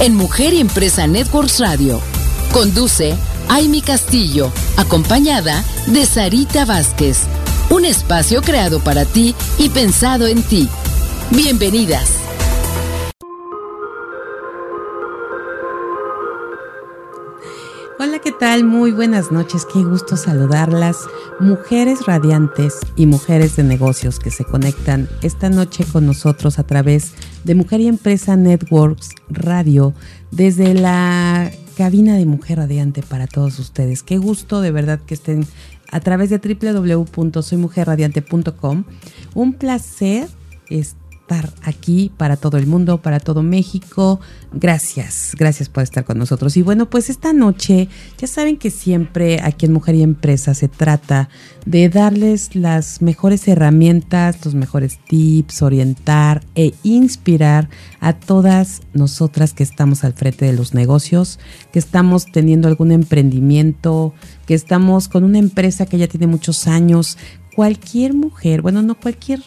en Mujer y Empresa Networks Radio. Conduce Aimi Castillo, acompañada de Sarita Vázquez. Un espacio creado para ti y pensado en ti. Bienvenidas. Tal? Muy buenas noches, qué gusto saludarlas. Mujeres radiantes y mujeres de negocios que se conectan esta noche con nosotros a través de Mujer y Empresa Networks Radio desde la cabina de Mujer Radiante para todos ustedes. Qué gusto de verdad que estén a través de www.soymujerradiante.com. Un placer estar estar aquí para todo el mundo, para todo México. Gracias, gracias por estar con nosotros. Y bueno, pues esta noche, ya saben que siempre aquí en Mujer y Empresa se trata de darles las mejores herramientas, los mejores tips, orientar e inspirar a todas nosotras que estamos al frente de los negocios, que estamos teniendo algún emprendimiento, que estamos con una empresa que ya tiene muchos años. Cualquier mujer, bueno, no cualquier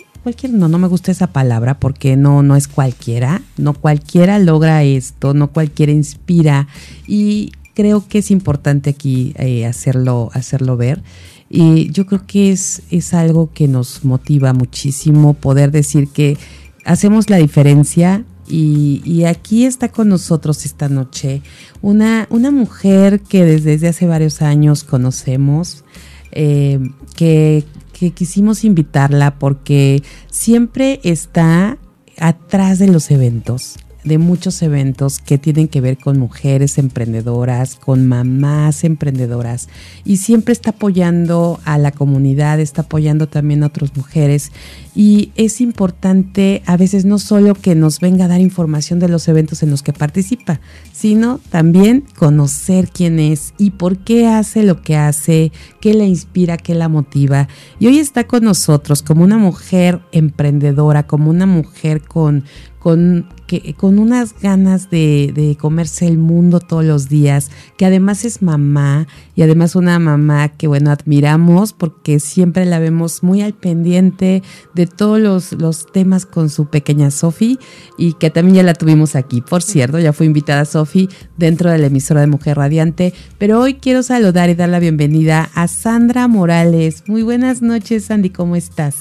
no, no me gusta esa palabra porque no, no es cualquiera, no cualquiera logra esto, no cualquiera inspira y creo que es importante aquí eh, hacerlo, hacerlo ver. Y yo creo que es, es algo que nos motiva muchísimo poder decir que hacemos la diferencia y, aquí está con nosotros esta noche una, una mujer que desde, hace varios años conocemos, eh, que que quisimos invitarla porque siempre está atrás de los eventos de muchos eventos que tienen que ver con mujeres emprendedoras, con mamás emprendedoras y siempre está apoyando a la comunidad, está apoyando también a otras mujeres y es importante a veces no solo que nos venga a dar información de los eventos en los que participa, sino también conocer quién es y por qué hace lo que hace, qué la inspira, qué la motiva. Y hoy está con nosotros como una mujer emprendedora, como una mujer con con, que, con unas ganas de, de, comerse el mundo todos los días, que además es mamá y además una mamá que, bueno, admiramos porque siempre la vemos muy al pendiente de todos los, los temas con su pequeña Sofi y que también ya la tuvimos aquí, por cierto, ya fue invitada Sofi dentro de la emisora de Mujer Radiante, pero hoy quiero saludar y dar la bienvenida a Sandra Morales. Muy buenas noches, Sandy, ¿cómo estás?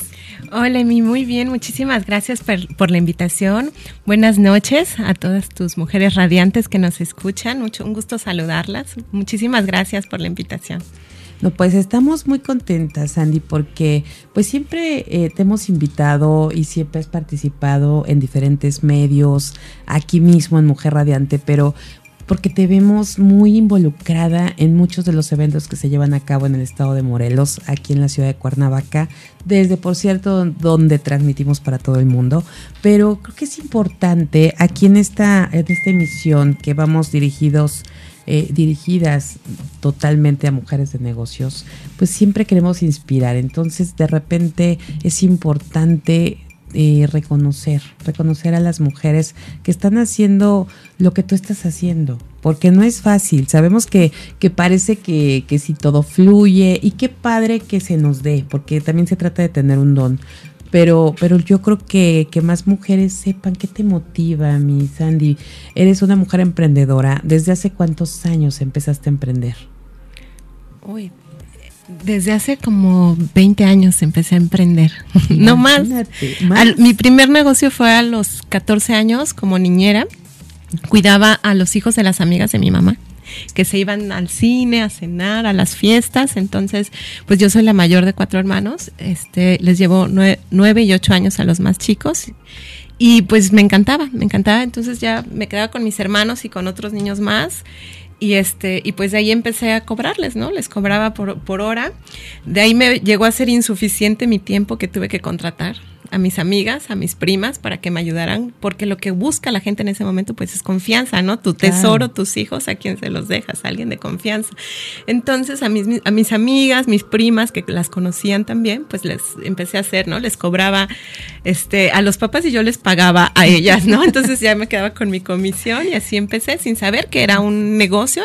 Hola, Emi, muy bien. Muchísimas gracias por, la invitación. Buenas noches a todas tus mujeres radiantes que nos escuchan. Mucho un gusto saludarlas. Muchísimas gracias por la invitación. No, pues estamos muy contentas, Sandy, porque pues siempre eh, te hemos invitado y siempre has participado en diferentes medios, aquí mismo en Mujer Radiante, pero porque te vemos muy involucrada en muchos de los eventos que se llevan a cabo en el estado de Morelos, aquí en la ciudad de Cuernavaca, desde por cierto donde transmitimos para todo el mundo, pero creo que es importante aquí en esta, en esta emisión que vamos dirigidos eh, dirigidas totalmente a mujeres de negocios, pues siempre queremos inspirar. Entonces, de repente es importante reconocer, reconocer a las mujeres que están haciendo lo que tú estás haciendo, porque no es fácil. Sabemos que, que parece que, que si todo fluye y qué padre que se nos dé, porque también se trata de tener un don. Pero, pero yo creo que, que más mujeres sepan qué te motiva, mi Sandy. Eres una mujer emprendedora. ¿Desde hace cuántos años empezaste a emprender? Uy, desde hace como 20 años empecé a emprender, no más. mi primer negocio fue a los 14 años como niñera. Cuidaba a los hijos de las amigas de mi mamá que se iban al cine, a cenar, a las fiestas. Entonces, pues yo soy la mayor de cuatro hermanos. Este, les llevo nueve, y ocho años a los más chicos. Y pues me encantaba, me encantaba. Entonces ya me quedaba con mis hermanos y con otros niños más y este y pues de ahí empecé a cobrarles no les cobraba por, por hora. De ahí me llegó a ser insuficiente mi tiempo que tuve que contratar a mis amigas, a mis primas, para que me ayudaran, porque lo que busca la gente en ese momento, pues es confianza, ¿no? Tu tesoro, tus hijos, a quien se los dejas, a alguien de confianza. Entonces, a mis, a mis amigas, mis primas, que las conocían también, pues les empecé a hacer, ¿no? Les cobraba este, a los papás y yo les pagaba a ellas, ¿no? Entonces ya me quedaba con mi comisión y así empecé sin saber que era un negocio.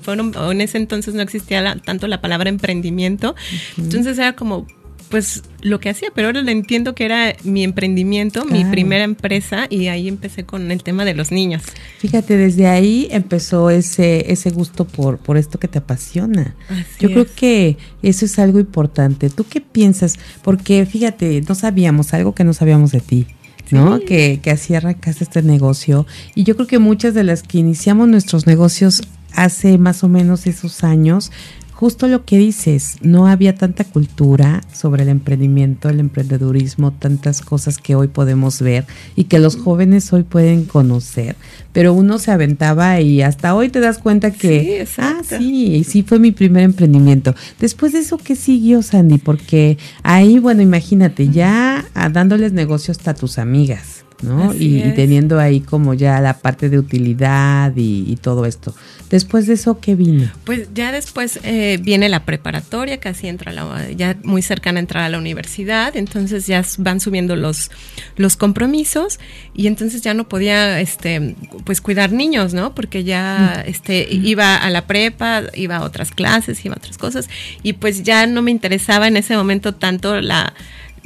Fueron, en ese entonces no existía tanto la palabra emprendimiento. Entonces era como, pues lo que hacía, pero ahora lo entiendo que era mi emprendimiento, mi primera empresa y ahí empecé con el tema de los niños. Fíjate, desde ahí empezó ese ese gusto por por esto que te apasiona. Yo creo que eso es algo importante. ¿Tú qué piensas? Porque fíjate, no sabíamos algo que no sabíamos de ti. ¿no? Que, que así arrancaste este negocio. Y yo creo que muchas de las que iniciamos nuestros negocios hace más o menos esos años, justo lo que dices, no había tanta cultura sobre el emprendimiento, el emprendedurismo, tantas cosas que hoy podemos ver y que los jóvenes hoy pueden conocer, pero uno se aventaba y hasta hoy te das cuenta que, sí, ah, sí, sí fue mi primer emprendimiento. Después de eso, ¿qué siguió, Sandy? Porque ahí, bueno, imagínate, ya dándoles negocios a tus amigas. ¿No? Y, teniendo ahí como ya la parte de utilidad y, todo esto. Después de eso, ¿qué vino? Pues ya después eh, viene la preparatoria, casi entra la, ya muy cercana a entrar a la universidad, entonces ya van subiendo los, los compromisos y entonces ya no podía, este, pues cuidar niños, ¿no? Porque ya, mm. este, iba a la prepa, iba a otras clases, iba a otras cosas y pues ya no me interesaba en ese momento tanto la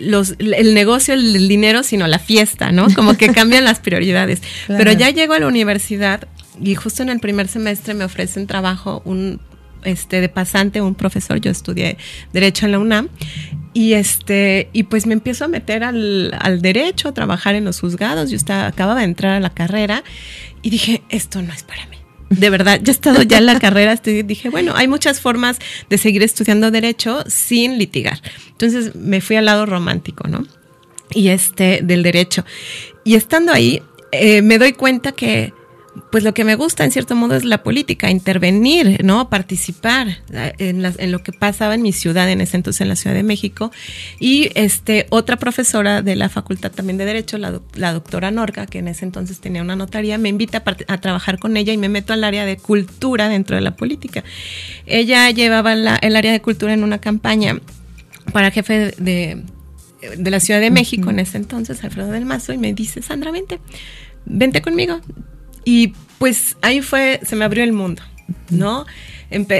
los, el negocio, el, dinero, sino la fiesta, ¿no? Como que cambian las prioridades. Pero ya llego a la universidad y justo en el primer semestre me ofrecen trabajo un este de pasante un profesor yo estudié derecho en la UNAM y este y pues me empiezo a meter al, al derecho a trabajar en los juzgados yo estaba acababa de entrar a la carrera y dije esto no es para mí de verdad, yo he estado ya en la carrera, dije, bueno, hay muchas formas de seguir estudiando derecho sin litigar. Entonces me fui al lado romántico, ¿no? Y este, del derecho. Y estando ahí, eh, me doy cuenta que pues lo que me gusta en cierto modo es la política, intervenir, ¿no? Participar eh, en, lo que pasaba en mi ciudad, en ese entonces en la Ciudad de México. Y este, otra profesora de la Facultad también de Derecho, la, doctora Norca, que en ese entonces tenía una notaría, me invita a, trabajar con ella y me meto al área de cultura dentro de la política. Ella llevaba el área de cultura en una campaña para jefe de, de la Ciudad de México en ese entonces, Alfredo del Mazo, y me dice, Sandra, vente, vente conmigo y pues ahí fue, se me abrió el mundo, ¿no?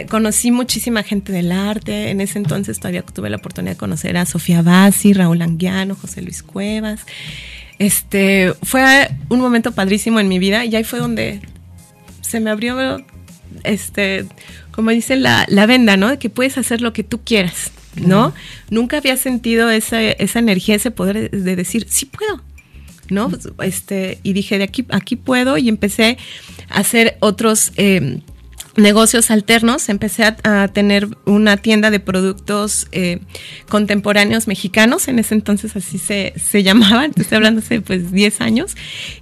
conocí muchísima gente del arte. En ese entonces todavía tuve la oportunidad de conocer a Sofía Bassi, Raúl Anguiano, José Luis Cuevas. Este fue un momento padrísimo en mi vida y ahí fue donde se me abrió, este, como dicen, la, la venda, ¿no? De que puedes hacer lo que tú quieras, ¿no? Nunca había sentido esa, esa energía, ese poder de decir, sí puedo, ¿no? Este, y dije, de aquí, aquí puedo y empecé a hacer otros... Eh, negocios alternos, empecé a, tener una tienda de productos eh, contemporáneos mexicanos, en ese entonces así se, se llamaban, estoy hablando hace pues 10 años,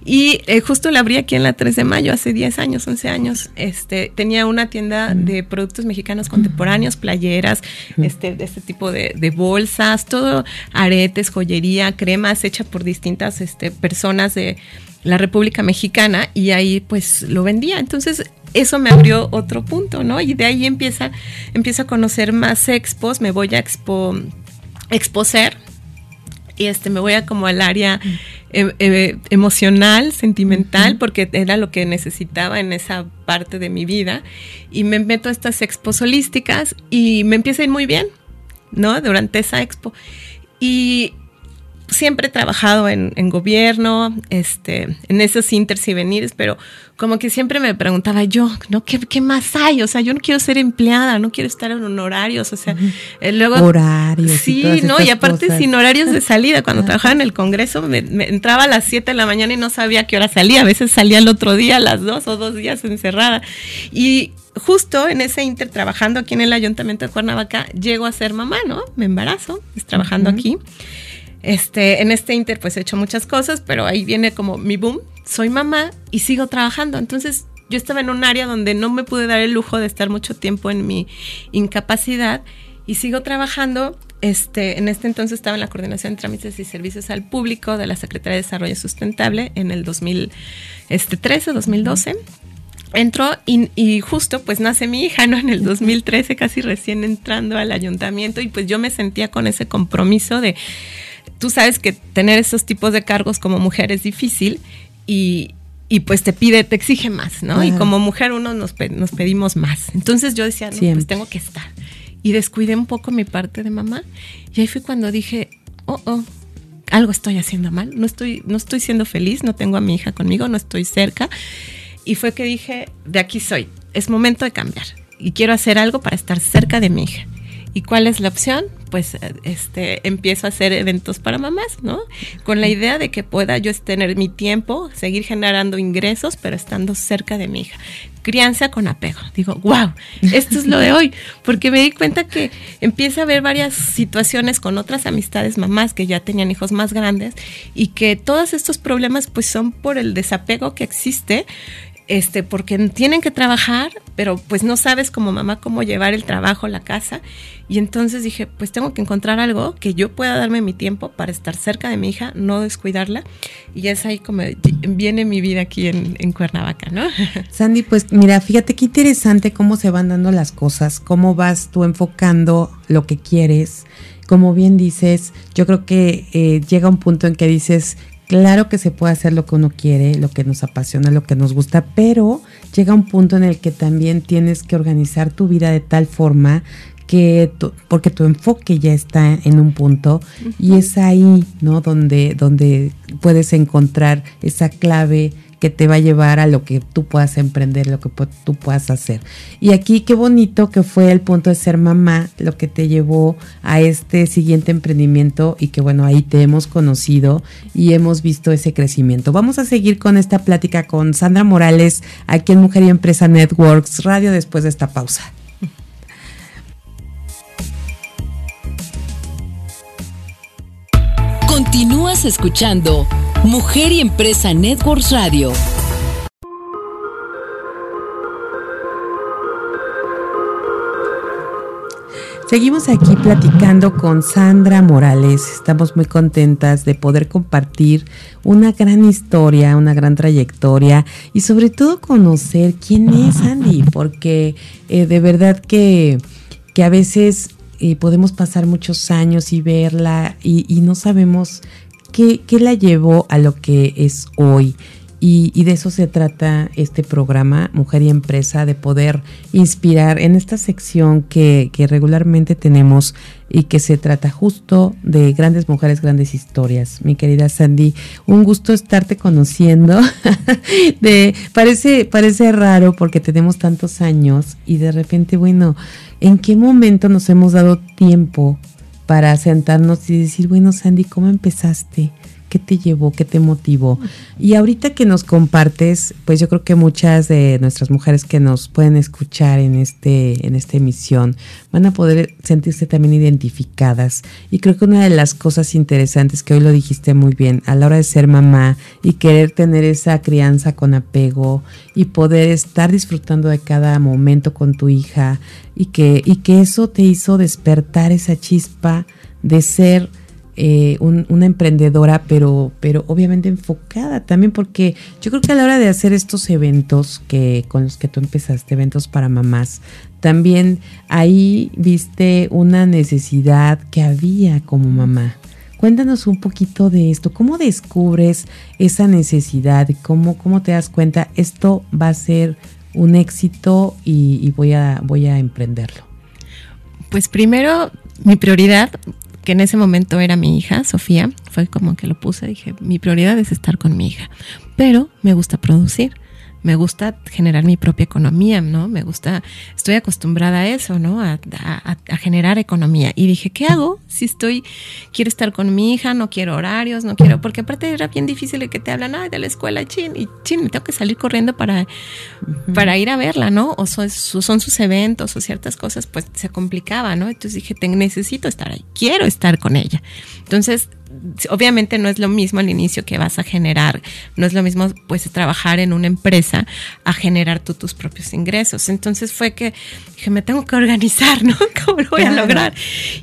y eh, justo la abrí aquí en la 3 de mayo, hace 10 años, 11 años, este, tenía una tienda de productos mexicanos contemporáneos, playeras, este, este tipo de, de bolsas, todo aretes, joyería, cremas hecha por distintas este, personas de la República Mexicana y ahí pues lo vendía. Entonces eso me abrió otro punto, ¿no? Y de ahí empieza, empiezo a conocer más expos, me voy a expo, exposer y este me voy a como al área eh, eh, emocional, sentimental, porque era lo que necesitaba en esa parte de mi vida y me meto a estas expos holísticas y me empieza a ir muy bien, ¿no? Durante esa expo. Y siempre he trabajado en, gobierno, este, en esos inters y venires, pero como que siempre me preguntaba yo, ¿no? ¿Qué, más hay? O sea, yo no quiero ser empleada, no quiero estar en honorarios, o sea, eh, luego... Horarios. Sí, ¿no? Y aparte sin horarios de salida. Cuando trabajaba en el Congreso, me, entraba a las 7 de la mañana y no sabía qué hora salía. A veces salía el otro día a las 2 o dos días encerrada. Y justo en ese inter trabajando aquí en el Ayuntamiento de Cuernavaca, llego a ser mamá, ¿no? Me embarazo, es trabajando aquí. Este, en este inter pues he hecho muchas cosas, pero ahí viene como mi boom. Soy mamá y sigo trabajando. Entonces yo estaba en un área donde no me pude dar el lujo de estar mucho tiempo en mi incapacidad y sigo trabajando. Este, en este entonces estaba en la coordinación de trámites y servicios al público de la Secretaría de Desarrollo Sustentable en el 2013, 2012. Entró y, y, justo pues nace mi hija, ¿no? En el 2013, casi recién entrando al ayuntamiento y pues yo me sentía con ese compromiso de, tú sabes que tener esos tipos de cargos como mujer es difícil y, y pues te pide, te exige más, ¿no? Y como mujer uno nos, nos, pedimos más. Entonces yo decía, no, pues tengo que estar. Y descuidé un poco mi parte de mamá y ahí fue cuando dije, oh, oh, algo estoy haciendo mal, no estoy, no estoy siendo feliz, no tengo a mi hija conmigo, no estoy cerca. Y fue que dije, de aquí soy, es momento de cambiar y quiero hacer algo para estar cerca de mi hija. ¿Y cuál es la opción? Pues este, empiezo a hacer eventos para mamás, ¿no? Con la idea de que pueda yo tener mi tiempo, seguir generando ingresos, pero estando cerca de mi hija. Crianza con apego. Digo, wow, esto es lo de hoy, porque me di cuenta que empieza a haber varias situaciones con otras amistades mamás que ya tenían hijos más grandes y que todos estos problemas pues son por el desapego que existe este, porque tienen que trabajar, pero pues no sabes como mamá cómo llevar el trabajo, la casa. Y entonces dije, pues tengo que encontrar algo que yo pueda darme mi tiempo para estar cerca de mi hija, no descuidarla. Y es ahí como viene mi vida aquí en, en Cuernavaca, ¿no? Sandy, pues mira, fíjate qué interesante cómo se van dando las cosas, cómo vas tú enfocando lo que quieres. Como bien dices, yo creo que eh, llega un punto en que dices, Claro que se puede hacer lo que uno quiere, lo que nos apasiona, lo que nos gusta, pero llega un punto en el que también tienes que organizar tu vida de tal forma que porque tu enfoque ya está en un punto y es ahí, ¿no? Donde donde puedes encontrar esa clave que te va a llevar a lo que tú puedas emprender, lo que tú puedas hacer. Y aquí qué bonito que fue el punto de ser mamá lo que te llevó a este siguiente emprendimiento y que bueno, ahí te hemos conocido y hemos visto ese crecimiento. Vamos a seguir con esta plática con Sandra Morales aquí en Mujer y Empresa Networks Radio después de esta pausa. Continúas escuchando Mujer y Empresa Networks Radio. Seguimos aquí platicando con Sandra Morales. Estamos muy contentas de poder compartir una gran historia, una gran trayectoria y sobre todo conocer quién es Sandy, porque eh, de verdad que, que a veces podemos pasar muchos años y verla y, y no sabemos ¿Qué, la llevó a lo que es hoy? Y, de eso se trata este programa, Mujer y Empresa, de poder inspirar en esta sección que, que, regularmente tenemos y que se trata justo de grandes mujeres, grandes historias. Mi querida Sandy, un gusto estarte conociendo. de, parece, parece raro porque tenemos tantos años y de repente, bueno, ¿en qué momento nos hemos dado tiempo para sentarnos y decir, bueno, Sandy, ¿cómo empezaste? ¿Qué te llevó? ¿Qué te motivó? Y ahorita que nos compartes, pues yo creo que muchas de nuestras mujeres que nos pueden escuchar en este en esta emisión van a poder sentirse también identificadas. Y creo que una de las cosas interesantes que hoy lo dijiste muy bien, a la hora de ser mamá y querer tener esa crianza con apego y poder estar disfrutando de cada momento con tu hija y que, y que eso te hizo despertar esa chispa de ser eh, una emprendedora, pero, pero obviamente enfocada también, porque yo creo que a la hora de hacer estos eventos que con los que tú empezaste, eventos para mamás, también ahí viste una necesidad que había como mamá. Cuéntanos un poquito de esto, ¿cómo descubres esa necesidad? ¿Cómo, cómo te das cuenta esto va a ser un éxito y, voy, a, voy a emprenderlo? Pues primero, mi prioridad, que en ese momento era mi hija, Sofía, fue como que lo puse, dije, mi prioridad es estar con mi hija, pero me gusta producir me gusta generar mi propia economía, ¿no? Me gusta, estoy acostumbrada a eso, ¿no? A, generar economía. Y dije, ¿qué hago si estoy, quiero estar con mi hija, no quiero horarios, no quiero, porque aparte era bien difícil que te hablan, ay, de la escuela, chin, y chin, me tengo que salir corriendo para, para ir a verla, ¿no? O son, son, sus eventos o ciertas cosas, pues se complicaba, ¿no? Entonces dije, necesito estar ahí, quiero estar con ella. Entonces obviamente no es lo mismo al inicio que vas a generar, no es lo mismo pues trabajar en una empresa a generar tú tus propios ingresos. Entonces fue que dije, me tengo que organizar, ¿no? ¿Cómo lo voy a lograr?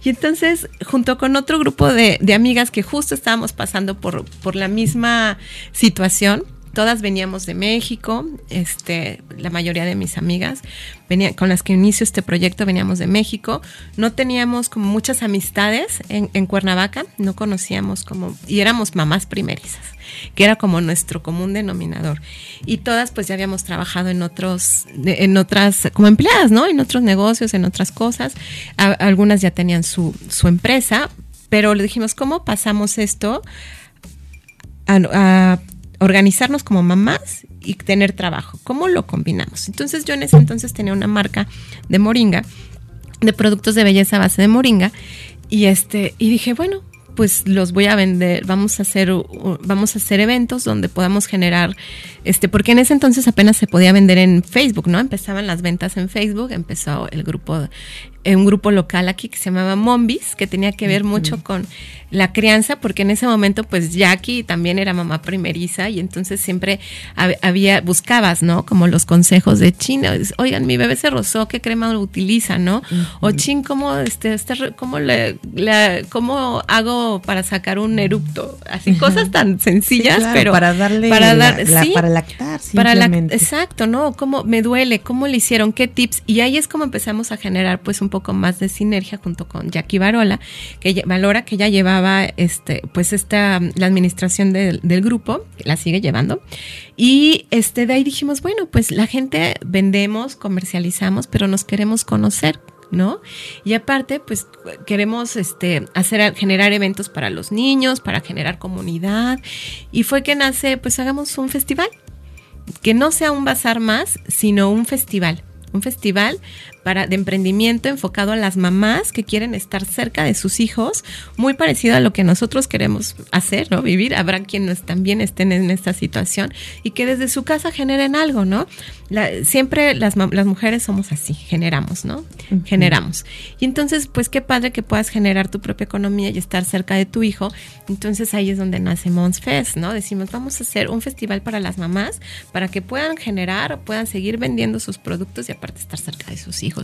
Y entonces, junto con otro grupo de, de amigas que justo estábamos pasando por, por la misma situación, todas veníamos de México, este, la mayoría de mis amigas venía, con las que inicio este proyecto veníamos de México. No teníamos como muchas amistades en, Cuernavaca, no conocíamos como, y éramos mamás primerizas, que era como nuestro común denominador. Y todas pues ya habíamos trabajado en otros, en otras, como empleadas, ¿no? En otros negocios, en otras cosas. algunas ya tenían su, su empresa, pero le dijimos, ¿cómo pasamos esto? a organizarnos como mamás y tener trabajo. ¿Cómo lo combinamos? Entonces yo en ese entonces tenía una marca de moringa, de productos de belleza a base de moringa, y este, y dije, bueno, pues los voy a vender, vamos a hacer, vamos a hacer eventos donde podamos generar, este, porque en ese entonces apenas se podía vender en Facebook, ¿no? Empezaban las ventas en Facebook, empezó el grupo, un grupo local aquí que se llamaba Mombis, que tenía que ver mucho con la crianza, porque en ese momento pues Jackie también era mamá primeriza y entonces siempre había, buscabas, ¿no? Como los consejos de China, oigan, mi bebé se rozó, ¿qué crema utiliza, no? O Chin, ¿cómo, este, este, cómo, le, cómo hago para sacar un erupto? Así, cosas tan sencillas, pero... Para darle, para, dar, para lactar, Para exacto, ¿no? ¿Cómo me duele? ¿Cómo le hicieron? ¿Qué tips? Y ahí es como empezamos a generar pues un poco más de sinergia junto con Jackie Barola, que valora que ya lleva este, pues esta, la administración del grupo, la sigue llevando. Y este, de ahí dijimos, bueno, pues la gente vendemos, comercializamos, pero nos queremos conocer. ¿no? Y aparte, pues queremos este, hacer, generar eventos para los niños, para generar comunidad. Y fue que nace, pues hagamos un festival. Que no sea un bazar más, sino un festival. Un festival para, de emprendimiento enfocado a las mamás que quieren estar cerca de sus hijos, muy parecido a lo que nosotros queremos hacer, ¿no? Vivir. Habrá quienes también estén en esta situación y que desde su casa generen algo, ¿no? siempre las, las, mujeres somos así, generamos, ¿no? Generamos. Y entonces, pues qué padre que puedas generar tu propia economía y estar cerca de tu hijo. Entonces ahí es donde nace Mons Fest, ¿no? Decimos, vamos a hacer un festival para las mamás para que puedan generar, puedan seguir vendiendo sus productos y aparte estar cerca de sus hijos.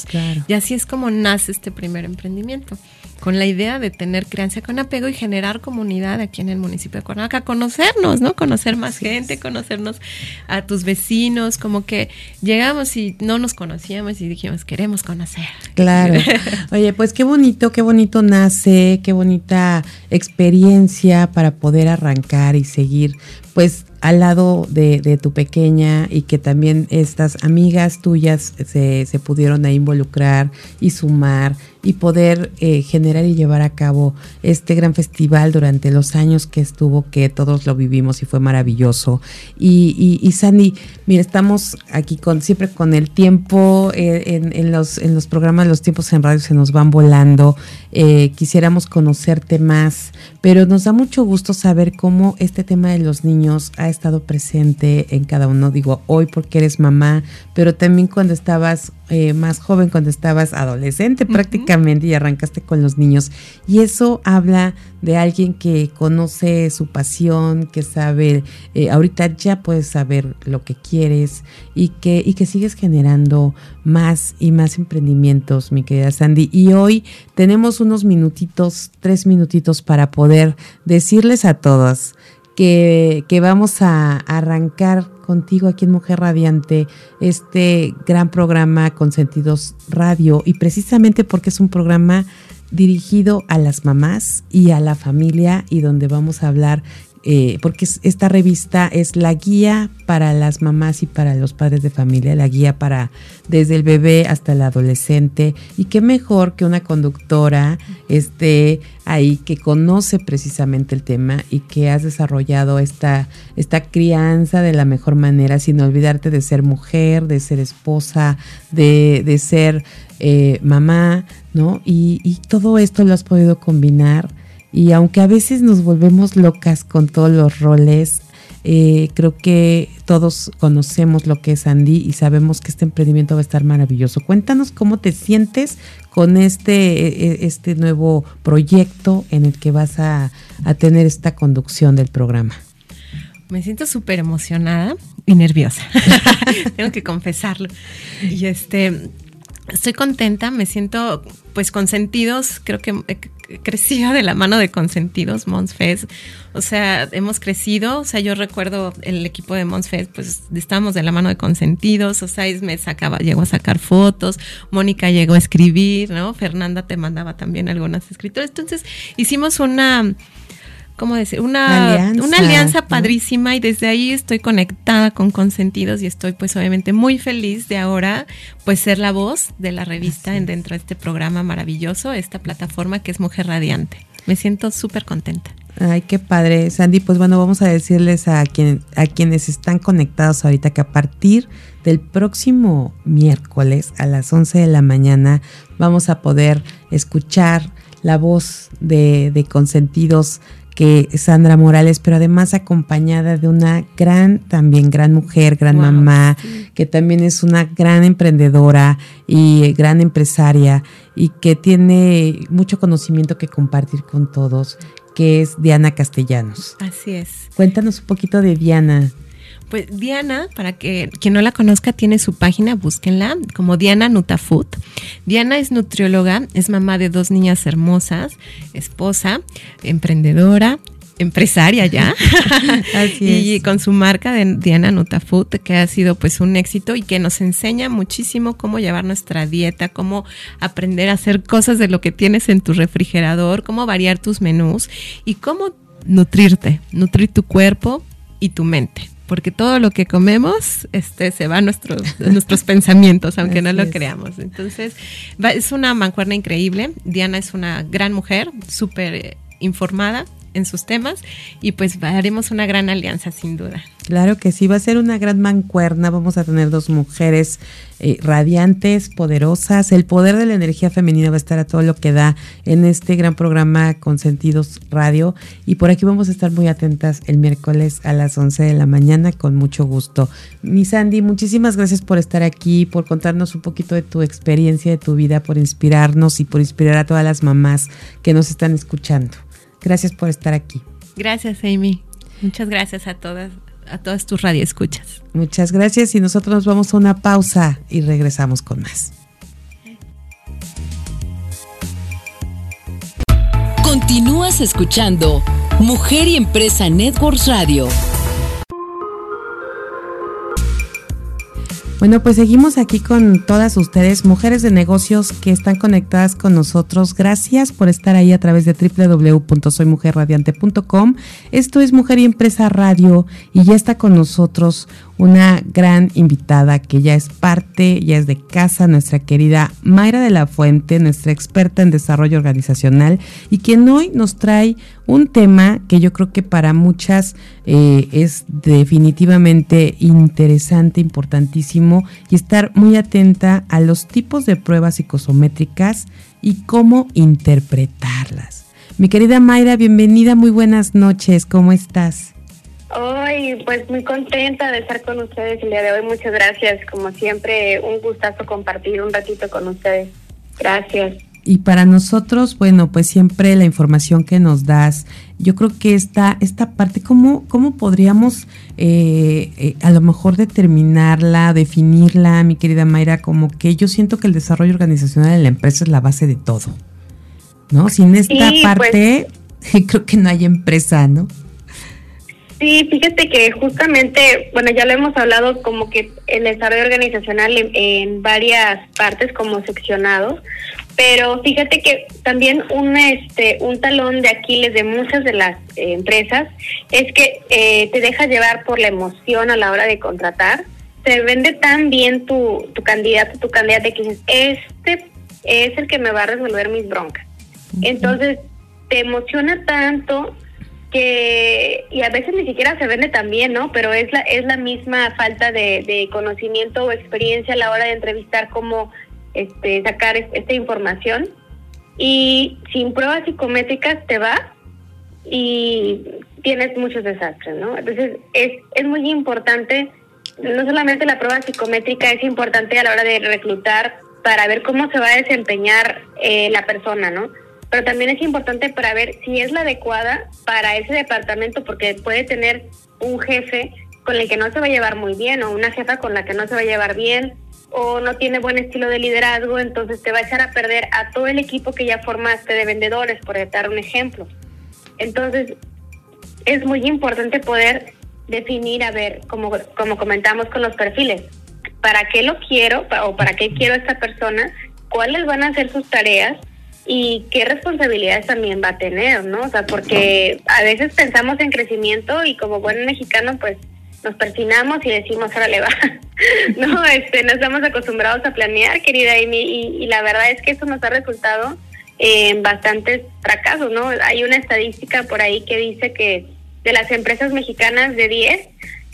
Y así es como nace este primer emprendimiento, con la idea de tener crianza con apego y generar comunidad aquí en el municipio de Cuernavaca, conocernos, ¿no? Conocer más gente, conocernos a tus vecinos, como que llegamos y no nos conocíamos y dijimos, queremos conocer. Claro. Oye, pues qué bonito, qué bonito nace, qué bonita experiencia para poder arrancar y seguir, pues al lado de, de, tu pequeña y que también estas amigas tuyas se, se pudieron ahí involucrar y sumar y poder eh, generar y llevar a cabo este gran festival durante los años que estuvo, que todos lo vivimos y fue maravilloso. Y, y, Sandy, mira, estamos aquí con siempre con el tiempo eh, en, los, en los programas, los tiempos en radio se nos van volando. Eh, quisiéramos conocerte más, pero nos da mucho gusto saber cómo este tema de los niños ha estado presente en cada uno. Digo, hoy porque eres mamá, pero también cuando estabas eh, más joven, cuando estabas adolescente prácticamente y arrancaste con los niños. Y eso habla de alguien que conoce su pasión, que sabe, eh, ahorita ya puedes saber lo que quieres y que, y que sigues generando más y más emprendimientos, mi querida Sandy. Y hoy tenemos unos minutitos, tres minutitos para poder decirles a todos que, que vamos a arrancar contigo aquí en Mujer Radiante este gran programa con sentidos radio y precisamente porque es un programa dirigido a las mamás y a la familia y donde vamos a hablar eh, porque esta revista es la guía para las mamás y para los padres de familia, la guía para desde el bebé hasta el adolescente. Y qué mejor que una conductora esté ahí que conoce precisamente el tema y que has desarrollado esta, esta crianza de la mejor manera, sin olvidarte de ser mujer, de ser esposa, de, de ser eh, mamá, ¿no? Y, y todo esto lo has podido combinar y aunque a veces nos volvemos locas con todos los roles, eh, creo que todos conocemos lo que es Andy y sabemos que este emprendimiento va a estar maravilloso. Cuéntanos cómo te sientes con este, e, e, este nuevo proyecto en el que vas a, a tener esta conducción del programa. Me siento súper emocionada y nerviosa. Tengo que confesarlo. Y este, estoy contenta, me siento pues consentidos, creo que he crecido de la mano de consentidos Monsfest. O sea, hemos crecido, o sea, yo recuerdo el equipo de Monsfest, pues estábamos de la mano de consentidos, o sea, me sacaba, llegó a sacar fotos, Mónica llegó a escribir, ¿no? Fernanda te mandaba también algunas escrituras. Entonces, hicimos una ¿cómo decir? Una alianza, una alianza padrísima y desde ahí estoy conectada con Consentidos y estoy pues obviamente muy feliz de ahora pues ser la voz de la revista en dentro de este programa maravilloso, esta plataforma que es Mujer Radiante. Me siento súper contenta. Ay, qué padre, Sandy. Pues bueno, vamos a decirles a, quien, a quienes están conectados ahorita que a partir del próximo miércoles a las 11 de la mañana vamos a poder escuchar la voz de, de Consentidos que Sandra Morales, pero además acompañada de una gran, también gran mujer, gran mamá, que también es una gran emprendedora y gran empresaria y que tiene mucho conocimiento que compartir con todos, que es Diana Castellanos. Así es. Cuéntanos un poquito de Diana. Pues Diana, para que quien no la conozca, tiene su página, búsquenla, como Diana Nutafood. Diana es nutrióloga, es mamá de dos niñas hermosas, esposa, emprendedora, empresaria ya. Y con su marca de Diana Nutafood que ha sido pues un éxito y que nos enseña muchísimo cómo llevar nuestra dieta, cómo aprender a hacer cosas de lo que tienes en tu refrigerador, cómo variar tus menús y cómo nutrirte, nutrir tu cuerpo y tu mente porque todo lo que comemos este, se va a nuestros, nuestros pensamientos, aunque no lo creamos. Entonces, es una mancuerna increíble. Diana es una gran mujer, súper informada, en sus temas y pues haremos una gran alianza sin duda. Claro que sí, va a ser una gran mancuerna, vamos a tener dos mujeres eh, radiantes, poderosas, el poder de la energía femenina va a estar a todo lo que da en este gran programa con Sentidos Radio y por aquí vamos a estar muy atentas el miércoles a las 11 de la mañana con mucho gusto. Mi Sandy, muchísimas gracias por estar aquí, por contarnos un poquito de tu experiencia, de tu vida, por inspirarnos y por inspirar a todas las mamás que nos están escuchando. Gracias por estar aquí. Gracias, Amy. Muchas gracias a todas, a todas tus radioescuchas. Muchas gracias y nosotros nos vamos a una pausa y regresamos con más. Continúas escuchando Mujer y Empresa Networks Radio. Bueno, pues seguimos aquí con todas ustedes, mujeres de negocios que están conectadas con nosotros. Gracias por estar ahí a través de www.soymujerradiante.com. Esto es Mujer y Empresa Radio y ya está con nosotros una gran invitada que ya es parte, ya es de casa, nuestra querida Mayra de la Fuente, nuestra experta en desarrollo organizacional y quien hoy nos trae un tema que yo creo que para muchas eh, es definitivamente interesante, importantísimo y estar muy atenta a los tipos de pruebas psicosométricas y cómo interpretarlas. Mi querida Mayra, bienvenida, muy buenas noches, ¿cómo estás? Hoy, pues muy contenta de estar con ustedes el día de hoy. Muchas gracias. Como siempre, un gustazo compartir un ratito con ustedes. Gracias. Y para nosotros, bueno, pues siempre la información que nos das, yo creo que esta, esta parte, ¿cómo, cómo podríamos eh, eh, a lo mejor determinarla, definirla, mi querida Mayra, como que yo siento que el desarrollo organizacional en la empresa es la base de todo, ¿no? Sin esta pues parte, creo que no hay empresa, ¿no? Sí, fíjate que justamente, bueno, ya lo hemos hablado como que el desarrollo organizacional en, varias partes como seccionados, pero fíjate que también un este un talón de Aquiles de muchas de las eh, empresas es que eh, te deja llevar por la emoción a la hora de contratar. Se vende tan bien tu, tu candidato, tu candidata que dices, este es el que me va a resolver mis broncas. Entonces, te emociona tanto que y a veces ni siquiera se vende tan bien, ¿no? Pero es la es la misma falta de, conocimiento o experiencia a la hora de entrevistar cómo este, sacar esta información y sin pruebas psicométricas te va y tienes muchos desastres, ¿no? Entonces es es muy importante no solamente la prueba psicométrica es importante a la hora de reclutar para ver cómo se va a desempeñar eh, la persona, ¿no? Pero también es importante para ver si es la adecuada para ese departamento porque puede tener un jefe con el que no se va a llevar muy bien o una jefa con la que no se va a llevar bien o no tiene buen estilo de liderazgo, entonces te va a echar a perder a todo el equipo que ya formaste de vendedores, por dar un ejemplo. Entonces, es muy importante poder definir, a ver, como, como comentamos con los perfiles, ¿para qué lo quiero o para qué quiero a esta persona? ¿Cuáles van a ser sus tareas? Y qué responsabilidades también va a tener, ¿no? O sea, porque a veces pensamos en crecimiento y como buen mexicano, pues nos persinamos y decimos, ahora le va. no, este, no estamos acostumbrados a planear, querida Amy, y, la verdad es que eso nos ha resultado en bastantes fracasos, ¿no? Hay una estadística por ahí que dice que de las empresas mexicanas de 10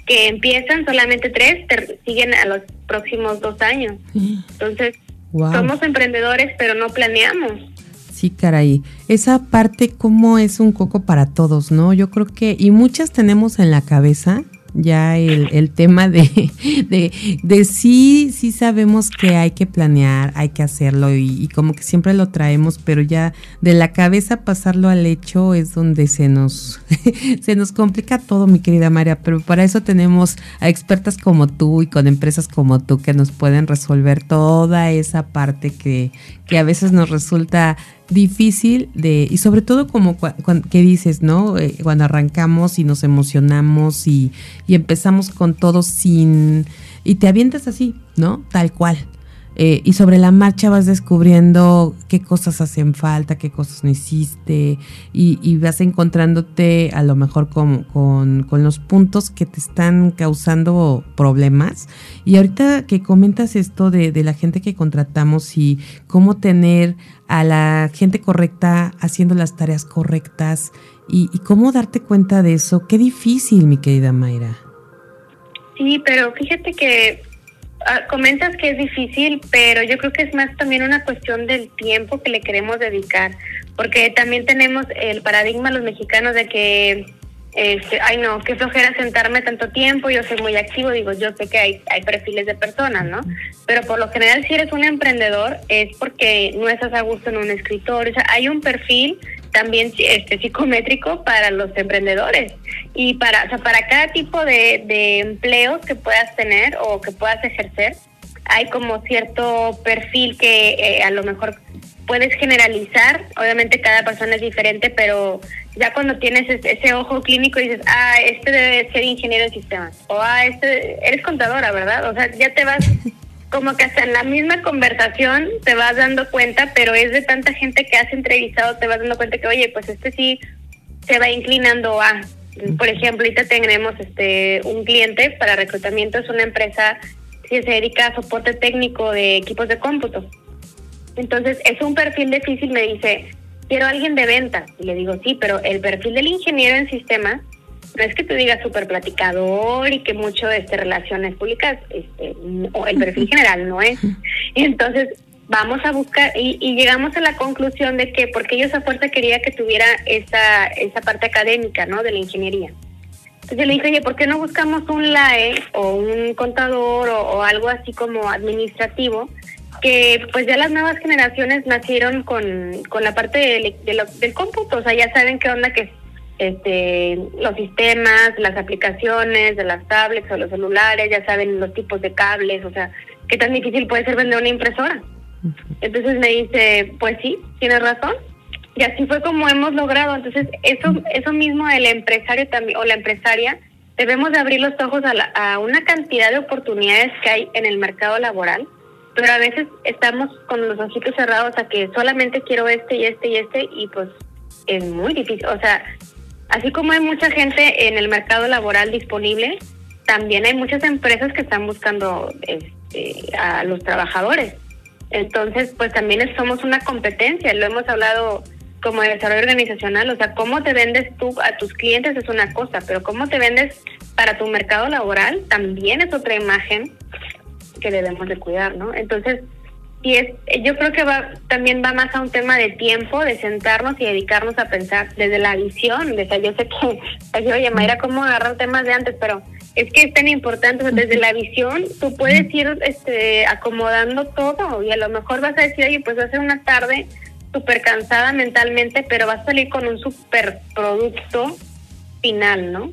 que empiezan, solamente 3 siguen a los próximos dos años. Entonces, somos emprendedores, pero no planeamos. Sí, caray. Esa parte como es un coco para todos, ¿no? Yo creo que, y muchas tenemos en la cabeza ya el, el tema de, de, de, sí, sí sabemos que hay que planear, hay que hacerlo y, como que siempre lo traemos, pero ya de la cabeza pasarlo al hecho es donde se nos, se nos complica todo, mi querida María, pero para eso tenemos a expertas como tú y con empresas como tú que nos pueden resolver toda esa parte que, que a veces nos resulta difícil de, y sobre todo como que dices, ¿no? Eh, cuando arrancamos y nos emocionamos y, y empezamos con todo sin, y te avientas así, ¿no? Tal cual. Eh, y sobre la marcha vas descubriendo qué cosas hacen falta, qué cosas no hiciste, y, vas encontrándote a lo mejor con, con, los puntos que te están causando problemas. Y ahorita que comentas esto de, de la gente que contratamos y cómo tener a la gente correcta haciendo las tareas correctas y, y cómo darte cuenta de eso, qué difícil, mi querida Mayra. Sí, pero fíjate que Ah, comentas que es difícil, pero yo creo que es más también una cuestión del tiempo que le queremos dedicar, porque también tenemos el paradigma los mexicanos de que, este, ay no, qué flojera sentarme tanto tiempo, yo soy muy activo, digo, yo sé que hay, hay perfiles de personas, ¿no? Pero por lo general si eres un emprendedor es porque no estás a gusto en un escritorio, o sea, hay un perfil también este psicométrico para los emprendedores y para o sea, para cada tipo de, de empleos que puedas tener o que puedas ejercer hay como cierto perfil que eh, a lo mejor puedes generalizar. Obviamente cada persona es diferente pero ya cuando tienes ese, ojo clínico dices ah este debe ser ingeniero de sistemas o ah este eres contadora verdad o sea ya te vas como que hasta en la misma conversación te vas dando cuenta, pero es de tanta gente que has entrevistado, te vas dando cuenta que, oye, pues este sí se va inclinando a, por ejemplo, ahorita tenemos este un cliente para reclutamiento, es una empresa que se dedica a soporte técnico de equipos de cómputo. Entonces, es un perfil difícil, me dice, quiero alguien de venta. Y le digo, sí, pero el perfil del ingeniero en sistemas no es que tú digas súper platicador y que mucho de este, relaciones públicas, este, o el perfil general no es. Y entonces vamos a buscar y, llegamos a la conclusión de que porque ellos a fuerza quería que tuviera esa, esa parte académica, ¿no? De la ingeniería. Entonces le dije, oye, ¿por qué no buscamos un LAE o un contador o, algo así como administrativo? Que pues ya las nuevas generaciones nacieron con, con la parte de, del cómputo, o sea, ya saben qué onda que este, los sistemas, las aplicaciones de las tablets o los celulares, ya saben los tipos de cables, o sea, qué tan difícil puede ser vender una impresora. Entonces me dice, pues sí, tienes razón. Y así fue como hemos logrado. Entonces, eso, eso mismo el empresario también, o la empresaria, debemos de abrir los ojos a, a una cantidad de oportunidades que hay en el mercado laboral, pero a veces estamos con los ojitos cerrados a que solamente quiero este y este y este, y pues es muy difícil. O sea, Así como hay mucha gente en el mercado laboral disponible, también hay muchas empresas que están buscando este, a los trabajadores. Entonces, pues también somos una competencia, lo hemos hablado como de desarrollo organizacional, o sea, cómo te vendes tú a tus clientes es una cosa, pero cómo te vendes para tu mercado laboral también es otra imagen que debemos de cuidar, ¿no? Entonces, es, yo creo que va también va más a un tema de tiempo, de sentarnos y dedicarnos a pensar desde la visión. O sea, yo sé que, oye, Mayra, ¿cómo agarrar temas de antes? Pero es que es tan importante, desde la visión tú puedes ir este, acomodando todo y a lo mejor vas a decir, oye, pues va a ser una tarde súper cansada mentalmente, pero vas a salir con un súper producto final, ¿no?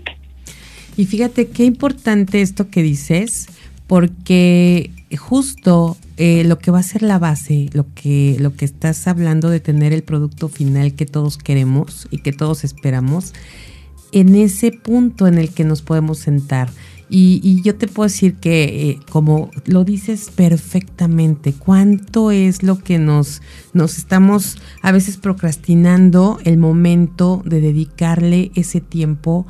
Y fíjate qué importante esto que dices, porque justo eh, lo que va a ser la base, lo que, lo que estás hablando de tener el producto final que todos queremos y que todos esperamos, en ese punto en el que nos podemos sentar. Y, yo te puedo decir que, eh, como lo dices perfectamente, cuánto es lo que nos, nos estamos a veces procrastinando el momento de dedicarle ese tiempo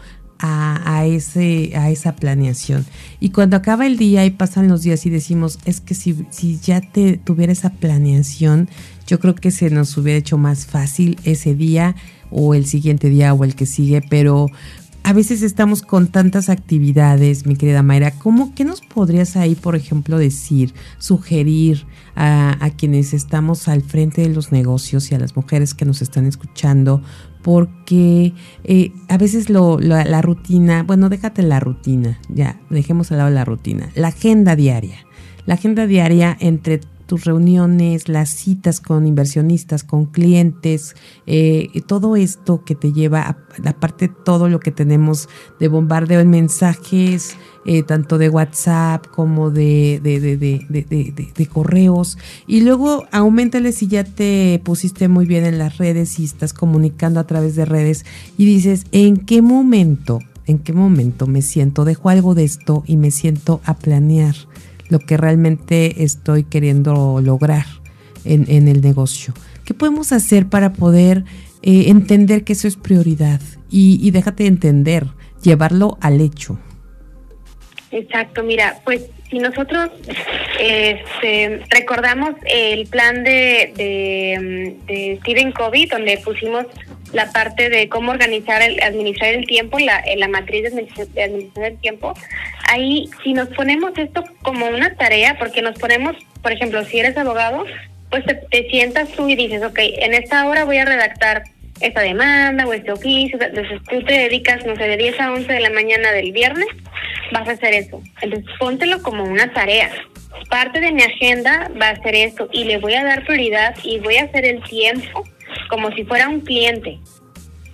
a, ese, a esa planeación. Y cuando acaba el día y pasan los días y decimos, es que si, si ya te tuviera esa planeación, yo creo que se nos hubiera hecho más fácil ese día o el siguiente día o el que sigue, pero a veces estamos con tantas actividades, mi querida Mayra, ¿cómo qué nos podrías ahí, por ejemplo, decir, sugerir a, a, quienes estamos al frente de los negocios y a las mujeres que nos están escuchando? Porque eh, a veces lo, la rutina, bueno, déjate la rutina, ya, dejemos al lado la rutina, la agenda diaria. La agenda diaria entre tus reuniones, las citas con inversionistas, con clientes, eh, todo esto que te lleva, aparte todo lo que tenemos de bombardeo en mensajes, eh, tanto de WhatsApp como de, de, de, de, correos. Y luego aumentale si ya te pusiste muy bien en las redes y estás comunicando a través de redes y dices, ¿en qué momento? ¿En qué momento me siento? Dejo algo de esto y me siento a planear lo que realmente estoy queriendo lograr en, el negocio. ¿Qué podemos hacer para poder eh, entender que eso es prioridad? Y, y déjate entender, llevarlo al hecho. Exacto, mira, pues si nosotros este, recordamos el plan de, de, de Covey, donde pusimos la parte de cómo organizar, el, administrar el tiempo, la, la matriz de administración del tiempo, ahí si nos ponemos esto como una tarea, porque nos ponemos, por ejemplo, si eres abogado, pues te, sientas tú y dices, ok, en esta hora voy a redactar esta demanda o este oficio, entonces tú te dedicas, no sé, de 10 a 11 de la mañana del viernes, vas a hacer eso. Entonces póntelo como una tarea. Parte de mi agenda va a ser esto y le voy a dar prioridad y voy a hacer el tiempo como si fuera un cliente.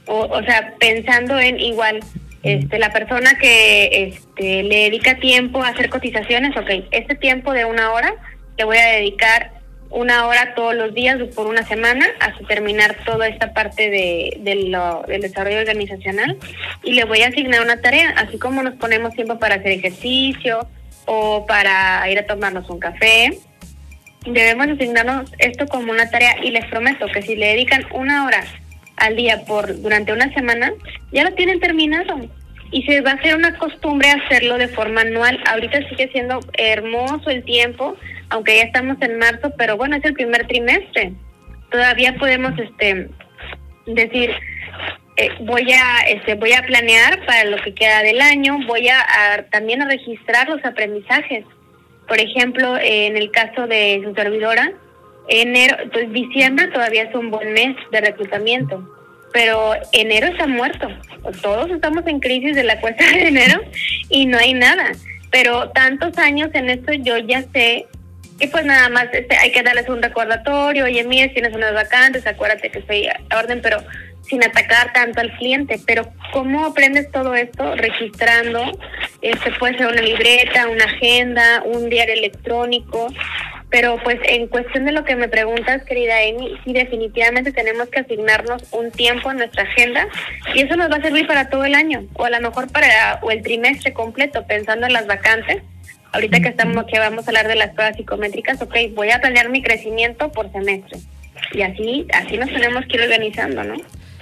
O, o sea, pensando en igual, este, la persona que este, le dedica tiempo a hacer cotizaciones, ok, este tiempo de una hora le voy a dedicar una hora todos los días por una semana hasta terminar toda esta parte de, lo, del desarrollo organizacional y le voy a asignar una tarea, así como nos ponemos tiempo para hacer ejercicio o para ir a tomarnos un café, debemos asignarnos esto como una tarea y les prometo que si le dedican una hora al día por durante una semana, ya lo tienen terminado. Y se va a hacer una costumbre hacerlo de forma anual. Ahorita sigue siendo hermoso el tiempo, aunque ya estamos en marzo, pero bueno, es el primer trimestre. Todavía podemos este decir eh, voy a este voy a planear para lo que queda del año, voy a, también a registrar los aprendizajes por ejemplo, en el caso de su servidora, enero, pues diciembre todavía es un buen mes de reclutamiento, pero enero está muerto. Todos estamos en crisis de la cuesta de enero y no hay nada. Pero tantos años en esto yo ya sé que pues nada más este, hay que darles un recordatorio, oye, mira, tienes unas vacantes, acuérdate que estoy a orden, pero sin atacar tanto al cliente. Pero ¿cómo aprendes todo esto? Registrando, este puede ser una libreta, una agenda, un diario electrónico. Pero pues en cuestión de lo que me preguntas, querida Amy, sí definitivamente tenemos que asignarnos un tiempo en nuestra agenda y eso nos va a servir para todo el año o a lo mejor para o el trimestre completo pensando en las vacantes. Ahorita que estamos que vamos a hablar de las pruebas psicométricas, ok, voy a planear mi crecimiento por semestre y así así nos tenemos que ir organizando, ¿no?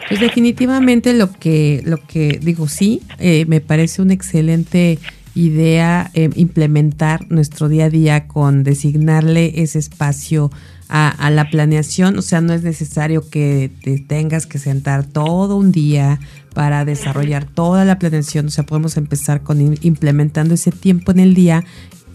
Pues definitivamente lo que, lo que digo, sí, eh, me parece una excelente idea eh, implementar nuestro día a día con designarle ese espacio a, la planeación. O sea, no es necesario que te tengas que sentar todo un día para desarrollar toda la planeación. O sea, podemos empezar con implementando ese tiempo en el día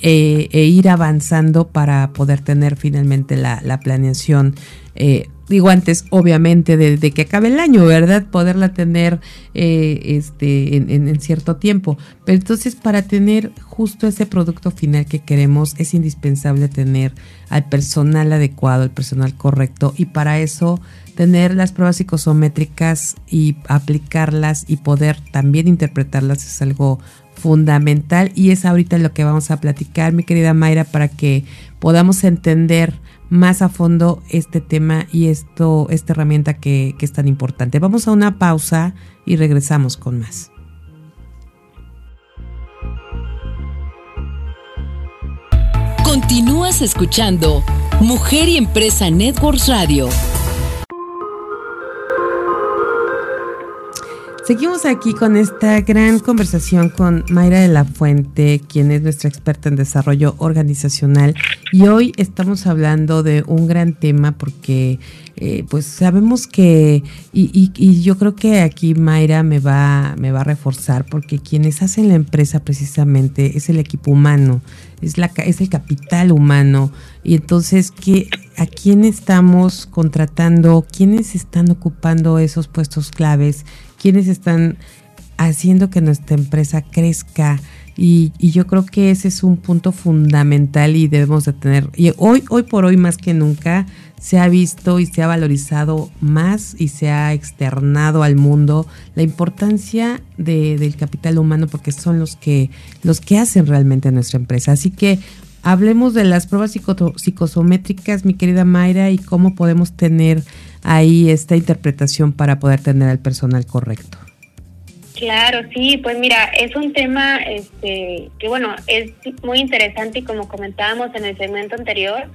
eh, e ir avanzando para poder tener finalmente la, la planeación eh, digo antes, obviamente, de, que acabe el año, ¿verdad? Poderla tener eh, este, en, cierto tiempo. Pero entonces, para tener justo ese producto final que queremos, es indispensable tener al personal adecuado, el personal correcto, y para eso tener las pruebas psicosométricas y aplicarlas y poder también interpretarlas es algo fundamental y es ahorita lo que vamos a platicar, mi querida Mayra, para que podamos entender más a fondo este tema y esto, esta herramienta que, que es tan importante. Vamos a una pausa y regresamos con más. Continúas escuchando Mujer y Empresa Networks Radio. Seguimos aquí con esta gran conversación con Mayra de la Fuente, quien es nuestra experta en desarrollo organizacional. Y hoy estamos hablando de un gran tema porque eh, pues sabemos que, y, y, yo creo que aquí Mayra me va, me va a reforzar porque quienes hacen la empresa precisamente es el equipo humano, es, la, es el capital humano. Y entonces, ¿qué, ¿a quién estamos contratando? ¿Quiénes están ocupando esos puestos claves? Quienes están haciendo que nuestra empresa crezca. Y, yo creo que ese es un punto fundamental y debemos de tener. Y hoy, hoy por hoy más que nunca se ha visto y se ha valorizado más y se ha externado al mundo la importancia de, del capital humano porque son los que, los que hacen realmente nuestra empresa. Así que hablemos de las pruebas psicosométricas, mi querida Mayra, y cómo podemos tener ahí esta interpretación para poder tener al personal correcto. Claro, sí, pues mira, es un tema este, que bueno, es muy interesante y como comentábamos en el segmento anterior,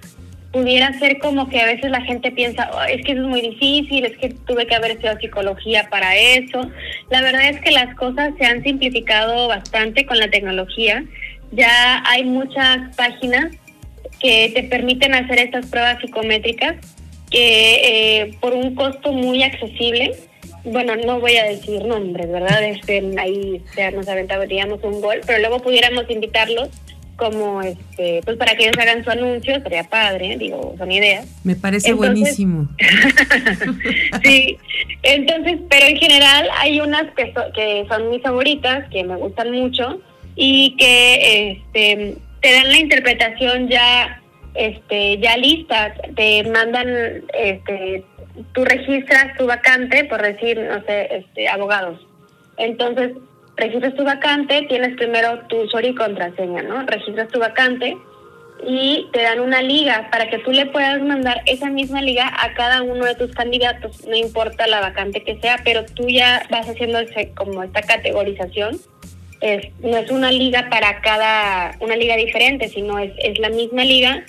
pudiera ser como que a veces la gente piensa, oh, es que es muy difícil, es que tuve que haber estudiado psicología para eso. La verdad es que las cosas se han simplificado bastante con la tecnología. Ya hay muchas páginas que te permiten hacer estas pruebas psicométricas que eh, por un costo muy accesible, bueno, no voy a decir nombres, ¿verdad? Este, ahí ya nos aventaríamos un gol, pero luego pudiéramos invitarlos como este pues para que ellos hagan su anuncio sería padre digo son ideas me parece buenísimo sí entonces pero en general hay unas que, que son mis favoritas que me gustan mucho y que este te dan la interpretación ya este, ya listas, te mandan, este, tú registras tu vacante, por decir, no sé, este, abogados. Entonces, registras tu vacante, tienes primero tu usuario y contraseña, ¿no? Registras tu vacante y te dan una liga para que tú le puedas mandar esa misma liga a cada uno de tus candidatos, no importa la vacante que sea, pero tú ya vas haciendo como esta categorización. Es, no es una liga para cada, una liga diferente, sino es, es la misma liga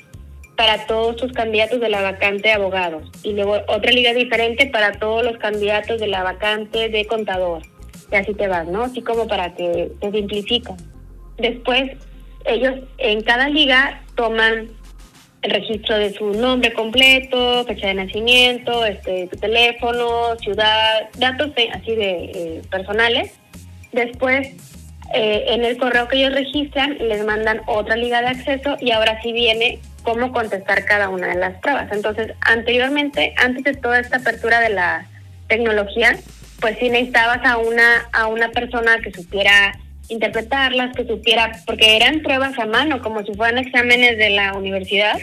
para todos tus candidatos de la vacante de abogados y luego otra liga diferente para todos los candidatos de la vacante de contador. Y así te vas, ¿no? Así como para que te simplifica. Después, ellos en cada liga toman el registro de su nombre completo, fecha de nacimiento, este, tu teléfono, ciudad, datos así de eh, personales. Después, eh, en el correo que ellos registran, les mandan otra liga de acceso y ahora sí viene cómo contestar cada una de las pruebas. Entonces, anteriormente, antes de toda esta apertura de la tecnología, pues sí necesitabas a una, a una persona que supiera interpretarlas, que supiera, porque eran pruebas a mano, como si fueran exámenes de la universidad.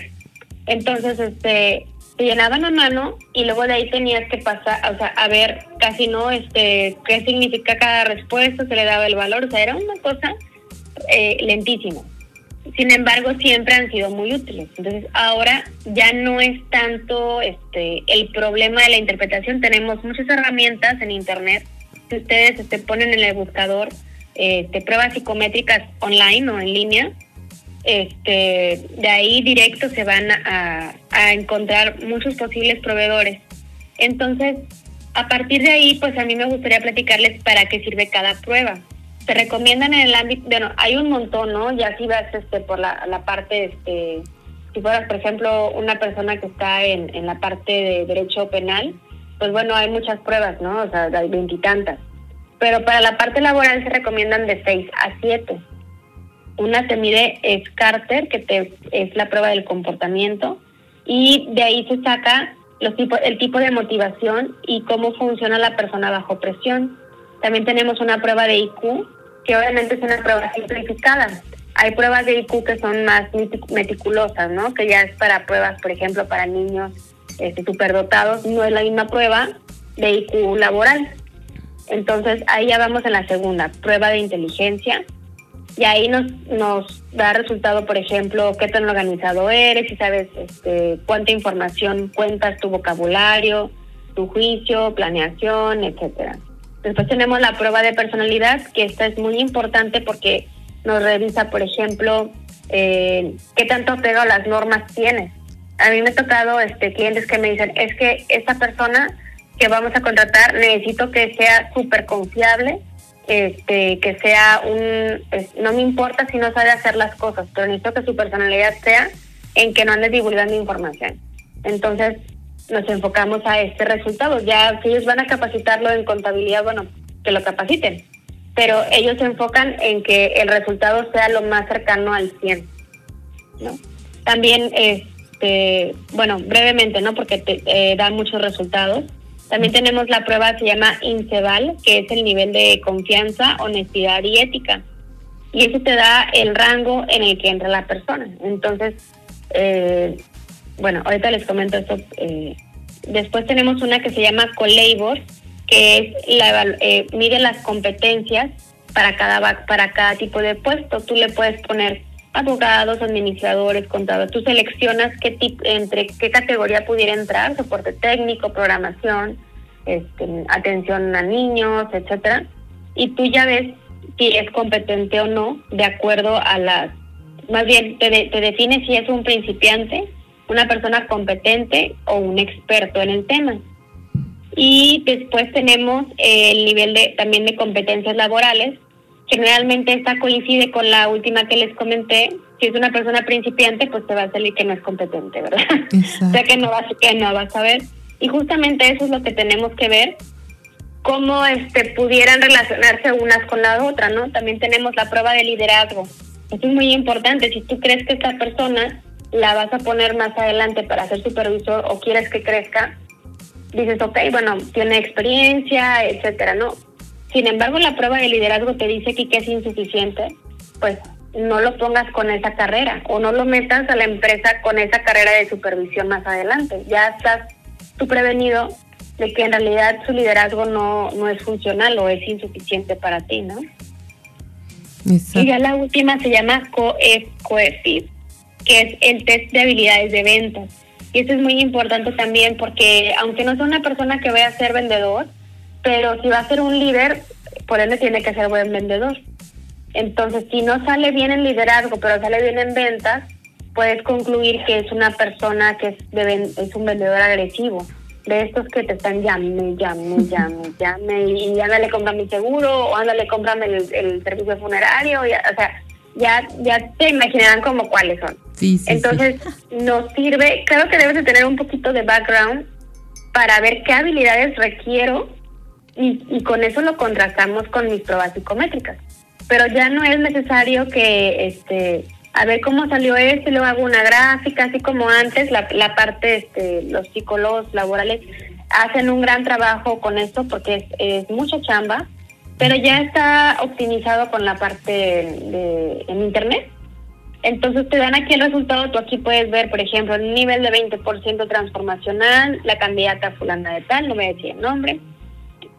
Entonces, este, te llenaban a mano y luego de ahí tenías que pasar, o sea, a ver casi no, este, qué significa cada respuesta, se le daba el valor, o sea, era una cosa eh, lentísima. Sin embargo, siempre han sido muy útiles. Entonces, ahora ya no es tanto este el problema de la interpretación. Tenemos muchas herramientas en Internet. Si ustedes este, ponen en el buscador este, pruebas psicométricas online o en línea, este, de ahí directo se van a, a encontrar muchos posibles proveedores. Entonces, a partir de ahí, pues a mí me gustaría platicarles para qué sirve cada prueba te recomiendan en el ámbito, bueno, hay un montón, ¿no? Ya si vas este, por la, la parte, este, si fueras, por ejemplo, una persona que está en, en la parte de derecho penal, pues bueno, hay muchas pruebas, ¿no? O sea, hay veintitantas. Pero para la parte laboral se recomiendan de seis a siete. Una se mide es Carter, que te, es la prueba del comportamiento, y de ahí se saca los tipos, el tipo de motivación y cómo funciona la persona bajo presión. También tenemos una prueba de IQ, que obviamente es una prueba simplificada. Hay pruebas de IQ que son más meticulosas, ¿no? Que ya es para pruebas, por ejemplo, para niños este, superdotados. No es la misma prueba de IQ laboral. Entonces, ahí ya vamos en la segunda, prueba de inteligencia, y ahí nos, nos da resultado, por ejemplo, qué tan organizado eres, si sabes este, cuánta información cuentas, tu vocabulario, tu juicio, planeación, etcétera. Después tenemos la prueba de personalidad, que esta es muy importante porque nos revisa, por ejemplo, eh, qué tanto apego a las normas tienes. A mí me ha tocado este, clientes que me dicen, es que esta persona que vamos a contratar necesito que sea súper confiable, este, que sea un, no me importa si no sabe hacer las cosas, pero necesito que su personalidad sea en que no ande divulgando información. Entonces, nos enfocamos a este resultado. Ya si ellos van a capacitarlo en contabilidad, bueno, que lo capaciten. Pero ellos se enfocan en que el resultado sea lo más cercano al 100. ¿no? También, este, bueno, brevemente, ¿no? Porque te, eh, da muchos resultados. También tenemos la prueba, se llama INCEVAL, que es el nivel de confianza, honestidad y ética. Y eso te da el rango en el que entra la persona. Entonces, eh, bueno, ahorita les comento esto. Eh, después tenemos una que se llama Colabor, que es la, eh, mide las competencias para cada para cada tipo de puesto. Tú le puedes poner abogados, administradores, contadores. Tú seleccionas qué tipo, entre qué categoría pudiera entrar, soporte técnico, programación, este, atención a niños, etcétera. Y tú ya ves si es competente o no de acuerdo a las, más bien te, te define si es un principiante una persona competente o un experto en el tema. Y después tenemos el nivel de también de competencias laborales. Generalmente esta coincide con la última que les comenté. Si es una persona principiante, pues te va a salir que no es competente, ¿verdad? o sea que no vas que no vas a ver. Y justamente eso es lo que tenemos que ver cómo este pudieran relacionarse unas con la otra, ¿no? También tenemos la prueba de liderazgo. Esto es muy importante. Si tú crees que esta persona la vas a poner más adelante para ser supervisor o quieres que crezca, dices, ok, bueno, tiene experiencia, etcétera, ¿no? Sin embargo, la prueba de liderazgo te dice que, que es insuficiente, pues no lo pongas con esa carrera o no lo metas a la empresa con esa carrera de supervisión más adelante. Ya estás tú prevenido de que en realidad su liderazgo no, no es funcional o es insuficiente para ti, ¿no? Y ya la última se llama COEF, que es el test de habilidades de ventas. Y eso es muy importante también porque aunque no sea una persona que vaya a ser vendedor, pero si va a ser un líder, por ende tiene que ser buen vendedor. Entonces, si no sale bien en liderazgo, pero sale bien en ventas, puedes concluir que es una persona que es, de, es un vendedor agresivo, de estos que te están llame, llame, llame, llame, y ándale, cómprame mi seguro, o ándale, cómprame el, el servicio funerario, y, o sea, ya, ya te imaginarán como cuáles son. Entonces, nos sirve, creo que debes de tener un poquito de background para ver qué habilidades requiero y, con eso lo contrastamos con mis pruebas psicométricas. Pero ya no es necesario que, este, a ver cómo salió esto y luego hago una gráfica, así como antes, la, parte, este, los psicólogos laborales hacen un gran trabajo con esto porque es, es mucha chamba pero ya está optimizado con la parte de, en internet. Entonces te dan aquí el resultado, tú aquí puedes ver, por ejemplo, el nivel de 20% transformacional, la candidata fulana de tal, no me decía el nombre,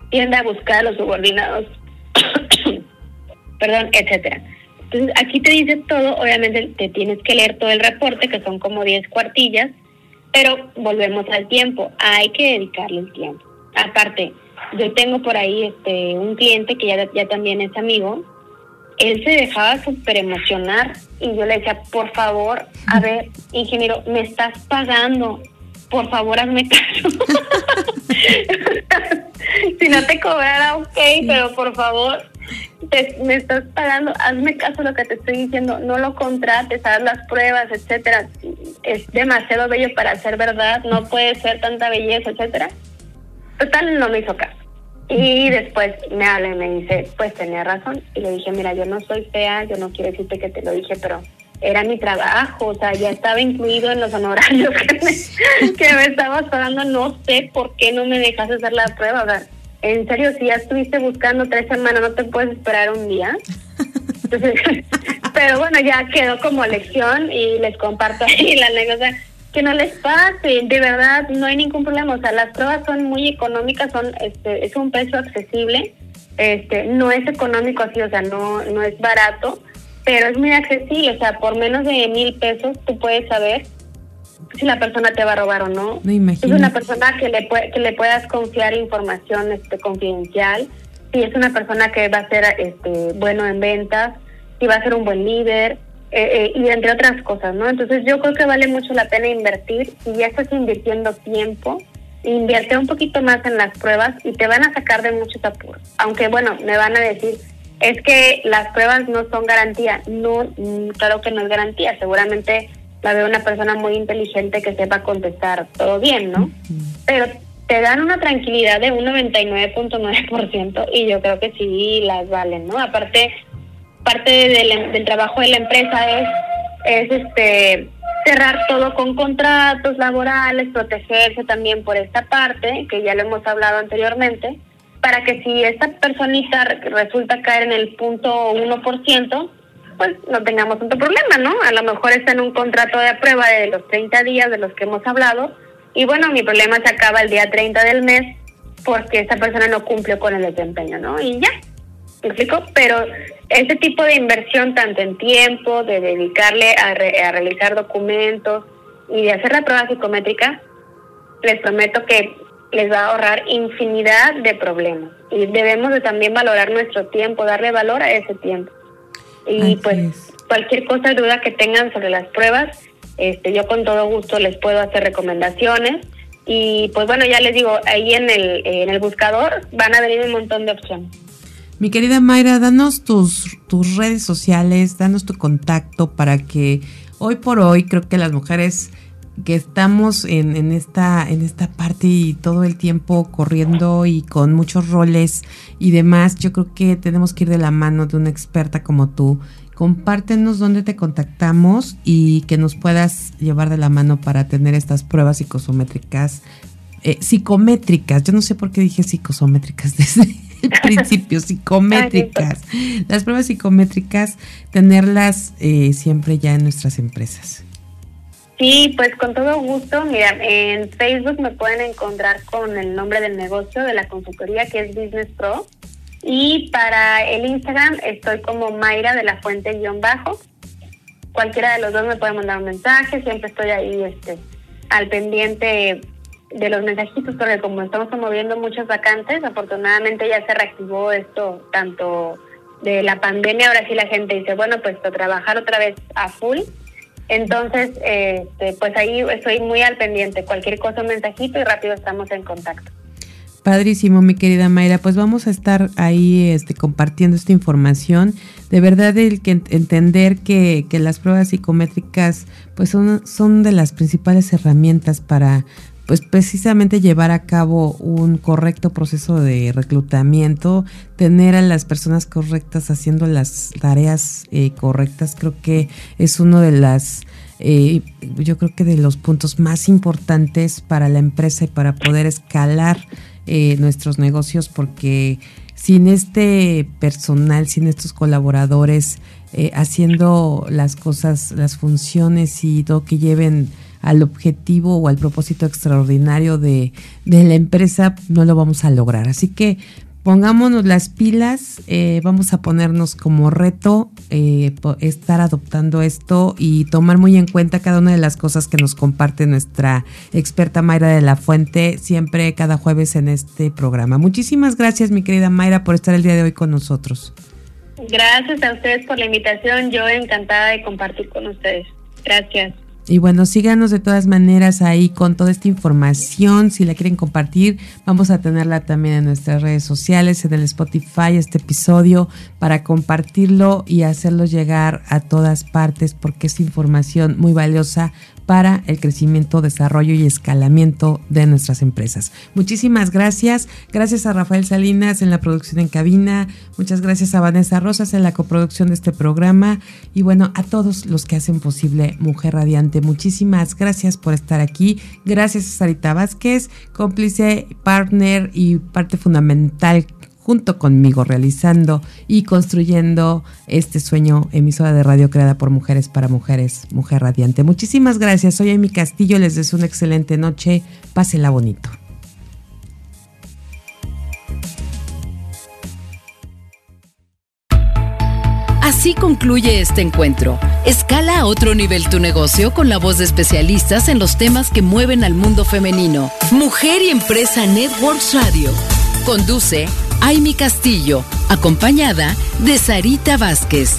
tiende a buscar a los subordinados, perdón, etcétera. Entonces aquí te dice todo, obviamente te tienes que leer todo el reporte, que son como 10 cuartillas, pero volvemos al tiempo, hay que dedicarle el tiempo. Aparte, yo tengo por ahí este un cliente que ya, ya también es amigo, él se dejaba súper emocionar y yo le decía, por favor, a ver, ingeniero, me estás pagando, por favor, hazme caso. si no te cobrara, ok, pero por favor, me estás pagando, hazme caso lo que te estoy diciendo, no lo contrates, haz las pruebas, etcétera. Es demasiado bello para ser verdad, no puede ser tanta belleza, etcétera. Total, no me hizo caso. Y después me habla y me dice, pues tenía razón. Y le dije, mira, yo no soy fea, yo no quiero decirte que te lo dije, pero era mi trabajo, o sea, ya estaba incluido en los honorarios que me, que me estabas pagando. No sé por qué no me dejas hacer la prueba. O sea, en serio, si ya estuviste buscando tres semanas, ¿no te puedes esperar un día? Entonces, pero bueno, ya quedó como lección y les comparto ahí la anécdota que no les pase, de verdad, no hay ningún problema, o sea, las pruebas son muy económicas, son este es un precio accesible, este no es económico así, o sea, no no es barato, pero es muy accesible, o sea, por menos de mil pesos tú puedes saber si la persona te va a robar o no. no es una persona que le, que le puedas confiar información este, confidencial, si es una persona que va a ser este, bueno en ventas, si va a ser un buen líder, eh, eh, y entre otras cosas, ¿no? Entonces yo creo que vale mucho la pena invertir, si ya estás invirtiendo tiempo, invierte un poquito más en las pruebas y te van a sacar de muchos apuros. Aunque bueno, me van a decir, es que las pruebas no son garantía. No, mm, claro que no es garantía. Seguramente la veo una persona muy inteligente que sepa contestar todo bien, ¿no? Pero te dan una tranquilidad de un 99.9% y yo creo que sí las valen, ¿no? Aparte, parte del, del trabajo de la empresa es, es este cerrar todo con contratos laborales, protegerse también por esta parte, que ya lo hemos hablado anteriormente, para que si esta personita resulta caer en el punto 1%, pues no tengamos tanto problema, ¿no? A lo mejor está en un contrato de prueba de los 30 días de los que hemos hablado y bueno, mi problema se acaba el día 30 del mes porque esta persona no cumplió con el desempeño, ¿no? Y ya, ¿me explico? Pero ese tipo de inversión, tanto en tiempo, de dedicarle a, a realizar documentos y de hacer la prueba psicométrica, les prometo que les va a ahorrar infinidad de problemas. Y debemos de también valorar nuestro tiempo, darle valor a ese tiempo. Y pues cualquier cosa, duda que tengan sobre las pruebas, este, yo con todo gusto les puedo hacer recomendaciones. Y pues bueno, ya les digo, ahí en el, en el buscador van a venir un montón de opciones. Mi querida Mayra, danos tus, tus redes sociales, danos tu contacto para que hoy por hoy creo que las mujeres que estamos en, en, esta, en esta parte y todo el tiempo corriendo y con muchos roles y demás, yo creo que tenemos que ir de la mano de una experta como tú. Compártenos dónde te contactamos y que nos puedas llevar de la mano para tener estas pruebas psicosométricas, eh, psicométricas. Yo no sé por qué dije psicosométricas desde el principio, psicométricas. Las pruebas psicométricas, tenerlas eh, siempre ya en nuestras empresas. Sí, pues con todo gusto. Mira, en Facebook me pueden encontrar con el nombre del negocio de la consultoría que es Business Pro. Y para el Instagram estoy como Mayra de la Fuente guion bajo. Cualquiera de los dos me puede mandar un mensaje, siempre estoy ahí este, al pendiente de los mensajitos, porque como estamos promoviendo muchas vacantes, afortunadamente ya se reactivó esto tanto de la pandemia, ahora sí la gente dice, bueno, pues a trabajar otra vez a full entonces, este, pues ahí estoy muy al pendiente. Cualquier cosa, un mensajito y rápido estamos en contacto. Padrísimo, mi querida Mayra. Pues vamos a estar ahí este, compartiendo esta información. De verdad, el que entender que, que las pruebas psicométricas pues son, son de las principales herramientas para pues precisamente llevar a cabo un correcto proceso de reclutamiento, tener a las personas correctas haciendo las tareas eh, correctas, creo que es uno de las eh, yo creo que de los puntos más importantes para la empresa y para poder escalar eh, nuestros negocios porque sin este personal, sin estos colaboradores haciendo las cosas, las funciones y todo que lleven al objetivo o al propósito extraordinario de, la empresa, no lo vamos a lograr. Así que pongámonos las pilas, eh, vamos a ponernos como reto eh, estar adoptando esto y tomar muy en cuenta cada una de las cosas que nos comparte nuestra experta Mayra de la Fuente siempre cada jueves en este programa. Muchísimas gracias mi querida Mayra por estar el día de hoy con nosotros. Gracias a ustedes por la invitación, yo encantada de compartir con ustedes. Gracias. Y bueno, síganos de todas maneras ahí con toda esta información. Si la quieren compartir, vamos a tenerla también en nuestras redes sociales, en el Spotify, este episodio, para compartirlo y hacerlo llegar a todas partes, porque es información muy valiosa para el crecimiento, desarrollo y escalamiento de nuestras empresas. Muchísimas gracias. Gracias a Rafael Salinas en la producción en cabina. Muchas gracias a Vanessa Rosas en la coproducción de este programa. Y bueno, a todos los que hacen posible Mujer Radiante. Muchísimas gracias por estar aquí. Gracias a Sarita Vázquez, cómplice, partner y parte fundamental junto conmigo realizando y construyendo este sueño emisora de radio creada por mujeres para mujeres, Mujer Radiante. Muchísimas gracias. Soy Amy Castillo, les deseo una excelente noche. Pásela bonito. Así concluye este encuentro. Escala a otro nivel tu negocio con la voz de especialistas en los temas que mueven al mundo femenino. Mujer y Empresa Networks Radio. Conduce Aimi Castillo, acompañada de Sarita Vázquez.